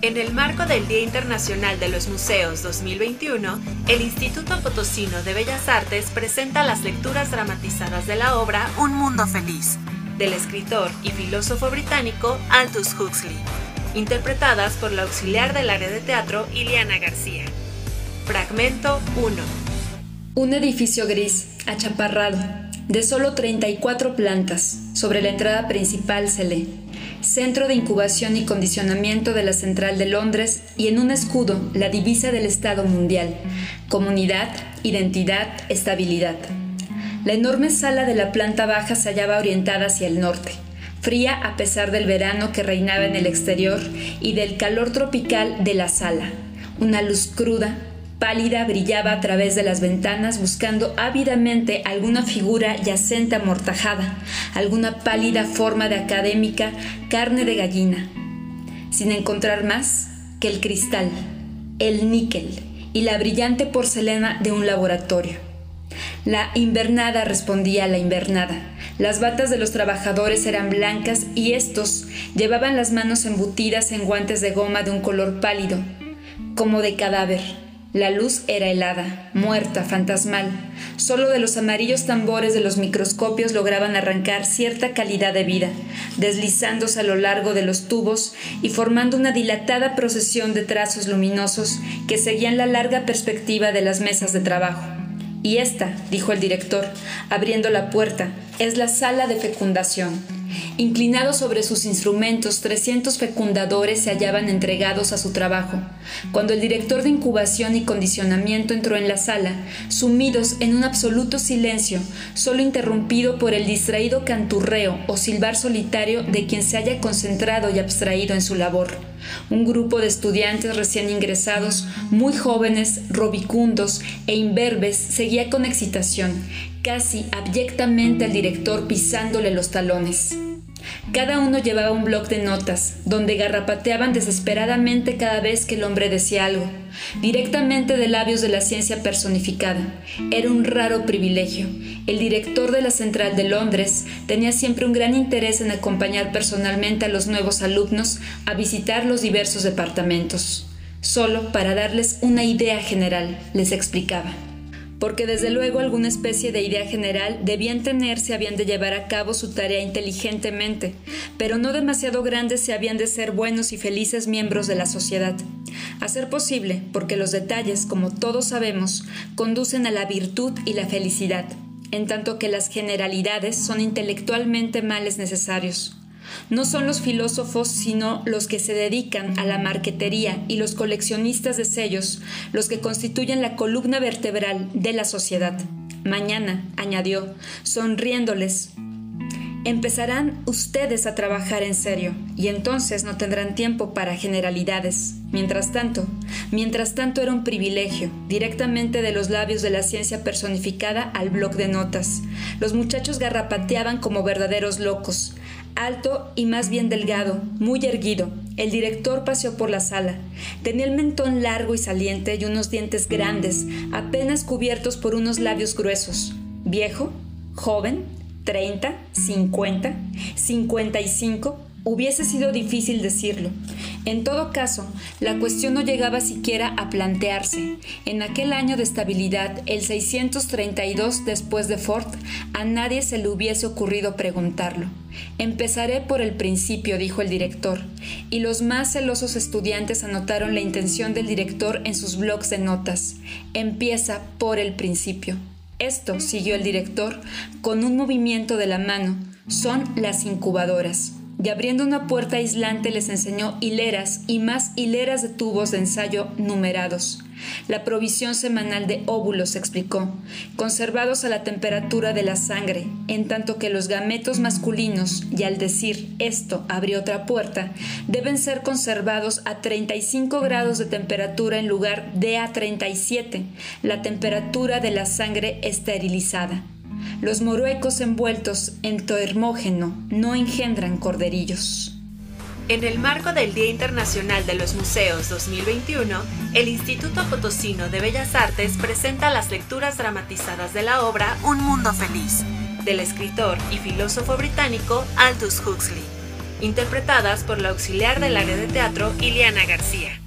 En el marco del Día Internacional de los Museos 2021, el Instituto Potosino de Bellas Artes presenta las lecturas dramatizadas de la obra Un Mundo Feliz, del escritor y filósofo británico Aldous Huxley, interpretadas por la auxiliar del área de teatro Iliana García. Fragmento 1. Un edificio gris, achaparrado, de solo 34 plantas, sobre la entrada principal se lee centro de incubación y condicionamiento de la Central de Londres y en un escudo la divisa del Estado mundial, comunidad, identidad, estabilidad. La enorme sala de la planta baja se hallaba orientada hacia el norte, fría a pesar del verano que reinaba en el exterior y del calor tropical de la sala. Una luz cruda, pálida brillaba a través de las ventanas buscando ávidamente alguna figura yacente amortajada, alguna pálida forma de académica carne de gallina, sin encontrar más que el cristal, el níquel y la brillante porcelana de un laboratorio. La invernada respondía a la invernada. Las batas de los trabajadores eran blancas y estos llevaban las manos embutidas en guantes de goma de un color pálido, como de cadáver la luz era helada, muerta, fantasmal. Solo de los amarillos tambores de los microscopios lograban arrancar cierta calidad de vida, deslizándose a lo largo de los tubos y formando una dilatada procesión de trazos luminosos que seguían la larga perspectiva de las mesas de trabajo. Y esta, dijo el director, abriendo la puerta, es la sala de fecundación Inclinados sobre sus instrumentos, 300 fecundadores se hallaban entregados a su trabajo. Cuando el director de incubación y condicionamiento entró en la sala, sumidos en un absoluto silencio, solo interrumpido por el distraído canturreo o silbar solitario de quien se haya concentrado y abstraído en su labor. Un grupo de estudiantes recién ingresados, muy jóvenes, robicundos e imberbes, seguía con excitación, casi abyectamente al director pisándole los talones. Cada uno llevaba un bloc de notas, donde garrapateaban desesperadamente cada vez que el hombre decía algo, directamente de labios de la ciencia personificada. Era un raro privilegio. El director de la Central de Londres tenía siempre un gran interés en acompañar personalmente a los nuevos alumnos a visitar los diversos departamentos. Solo para darles una idea general, les explicaba porque desde luego alguna especie de idea general debían tener si habían de llevar a cabo su tarea inteligentemente, pero no demasiado grandes si habían de ser buenos y felices miembros de la sociedad. A ser posible, porque los detalles, como todos sabemos, conducen a la virtud y la felicidad, en tanto que las generalidades son intelectualmente males necesarios. No son los filósofos, sino los que se dedican a la marquetería y los coleccionistas de sellos los que constituyen la columna vertebral de la sociedad. Mañana, añadió, sonriéndoles, empezarán ustedes a trabajar en serio y entonces no tendrán tiempo para generalidades. Mientras tanto, mientras tanto era un privilegio, directamente de los labios de la ciencia personificada al bloc de notas. Los muchachos garrapateaban como verdaderos locos, alto y más bien delgado, muy erguido. El director paseó por la sala. Tenía el mentón largo y saliente y unos dientes grandes, apenas cubiertos por unos labios gruesos. Viejo, joven, 30, 50, 55, hubiese sido difícil decirlo. En todo caso, la cuestión no llegaba siquiera a plantearse. En aquel año de estabilidad, el 632 después de Ford, a nadie se le hubiese ocurrido preguntarlo. Empezaré por el principio, dijo el director, y los más celosos estudiantes anotaron la intención del director en sus blocs de notas. Empieza por el principio. Esto, siguió el director, con un movimiento de la mano, son las incubadoras y abriendo una puerta aislante les enseñó hileras y más hileras de tubos de ensayo numerados. La provisión semanal de óvulos, explicó, conservados a la temperatura de la sangre, en tanto que los gametos masculinos, y al decir esto abrió otra puerta, deben ser conservados a 35 grados de temperatura en lugar de a 37, la temperatura de la sangre esterilizada. Los moruecos envueltos en toermógeno no engendran corderillos. En el marco del Día Internacional de los Museos 2021, el Instituto Potosino de Bellas Artes presenta las lecturas dramatizadas de la obra Un Mundo Feliz, del escritor y filósofo británico Aldous Huxley, interpretadas por la auxiliar del área de teatro Iliana García.